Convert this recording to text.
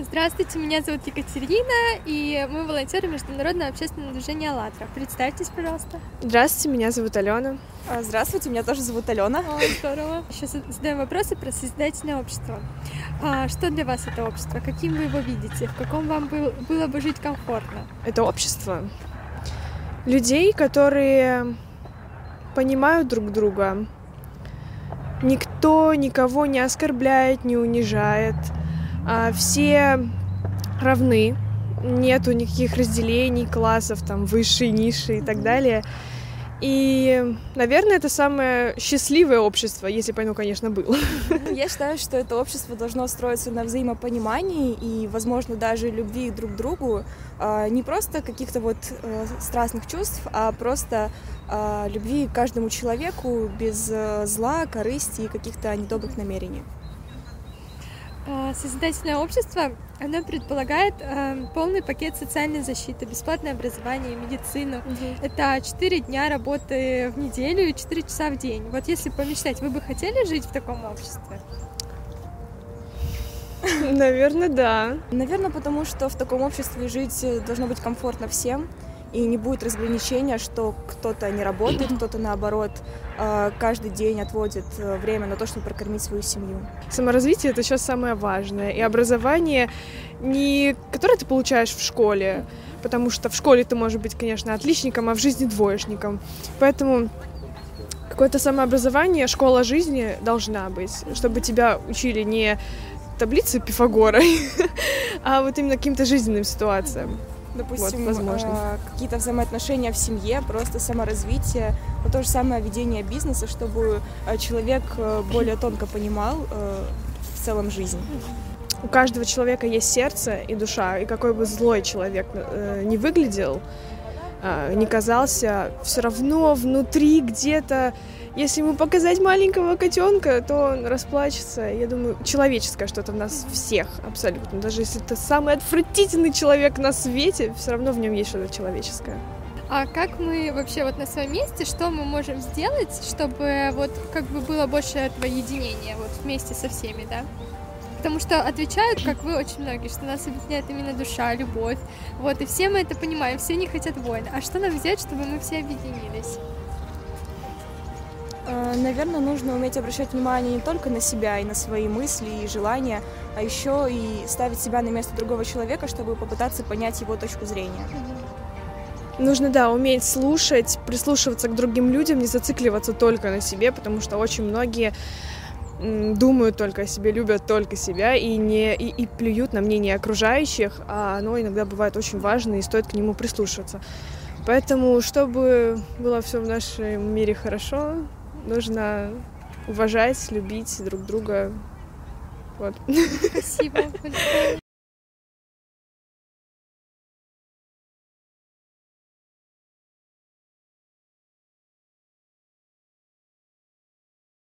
Здравствуйте, меня зовут Екатерина, и мы волонтеры Международного общественного движения «АЛЛАТРА». Представьтесь, пожалуйста. Здравствуйте, меня зовут Алена. А, здравствуйте, меня тоже зовут Алена. О, здорово. Сейчас задаем вопросы про созидательное общество. А что для вас это общество? Каким вы его видите? В каком вам было бы жить комфортно? Это общество людей, которые понимают друг друга. Никто никого не оскорбляет, не унижает – все равны, нету никаких разделений классов, там, высшие, низшие и так далее. И, наверное, это самое счастливое общество, если бы оно, конечно, было. Я считаю, что это общество должно строиться на взаимопонимании и, возможно, даже любви друг к другу. А, не просто каких-то вот э, страстных чувств, а просто а, любви к каждому человеку без э, зла, корысти и каких-то недобрых намерений. А, созидательное общество, оно предполагает э, полный пакет социальной защиты, бесплатное образование, медицину. Угу. Это 4 дня работы в неделю и 4 часа в день. Вот если помечтать, вы бы хотели жить в таком обществе? Наверное, да. Наверное, потому что в таком обществе жить должно быть комфортно всем и не будет разграничения, что кто-то не работает, кто-то наоборот э, каждый день отводит э, время на то, чтобы прокормить свою семью. Саморазвитие это сейчас самое важное. И образование, не которое ты получаешь в школе, потому что в школе ты можешь быть, конечно, отличником, а в жизни двоечником. Поэтому какое-то самообразование, школа жизни должна быть, чтобы тебя учили не таблицы Пифагора, а вот именно каким-то жизненным ситуациям допустим, вот, возможно. Э, какие-то взаимоотношения в семье, просто саморазвитие, но то же самое ведение бизнеса, чтобы э, человек э, более тонко понимал в целом жизнь. У каждого человека есть сердце и душа, и какой бы злой человек э, не выглядел, не казался, все равно внутри где-то если ему показать маленького котенка, то он расплачется. Я думаю, человеческое что-то в нас всех абсолютно. Даже если это самый отвратительный человек на свете, все равно в нем есть что-то человеческое. А как мы вообще вот на своем месте, что мы можем сделать, чтобы вот как бы было больше этого единения вот вместе со всеми, да? Потому что отвечают, как вы, очень многие, что нас объединяет именно душа, любовь. Вот, и все мы это понимаем, все не хотят войны. А что нам взять, чтобы мы все объединились? Э, наверное, нужно уметь обращать внимание не только на себя и на свои мысли и желания, а еще и ставить себя на место другого человека, чтобы попытаться понять его точку зрения. Нужно, да, уметь слушать, прислушиваться к другим людям, не зацикливаться только на себе, потому что очень многие думают только о себе, любят только себя и, не, и, и плюют на мнение окружающих, а оно иногда бывает очень важно и стоит к нему прислушиваться. Поэтому, чтобы было все в нашем мире хорошо, нужно уважать, любить друг друга. Вот. Спасибо.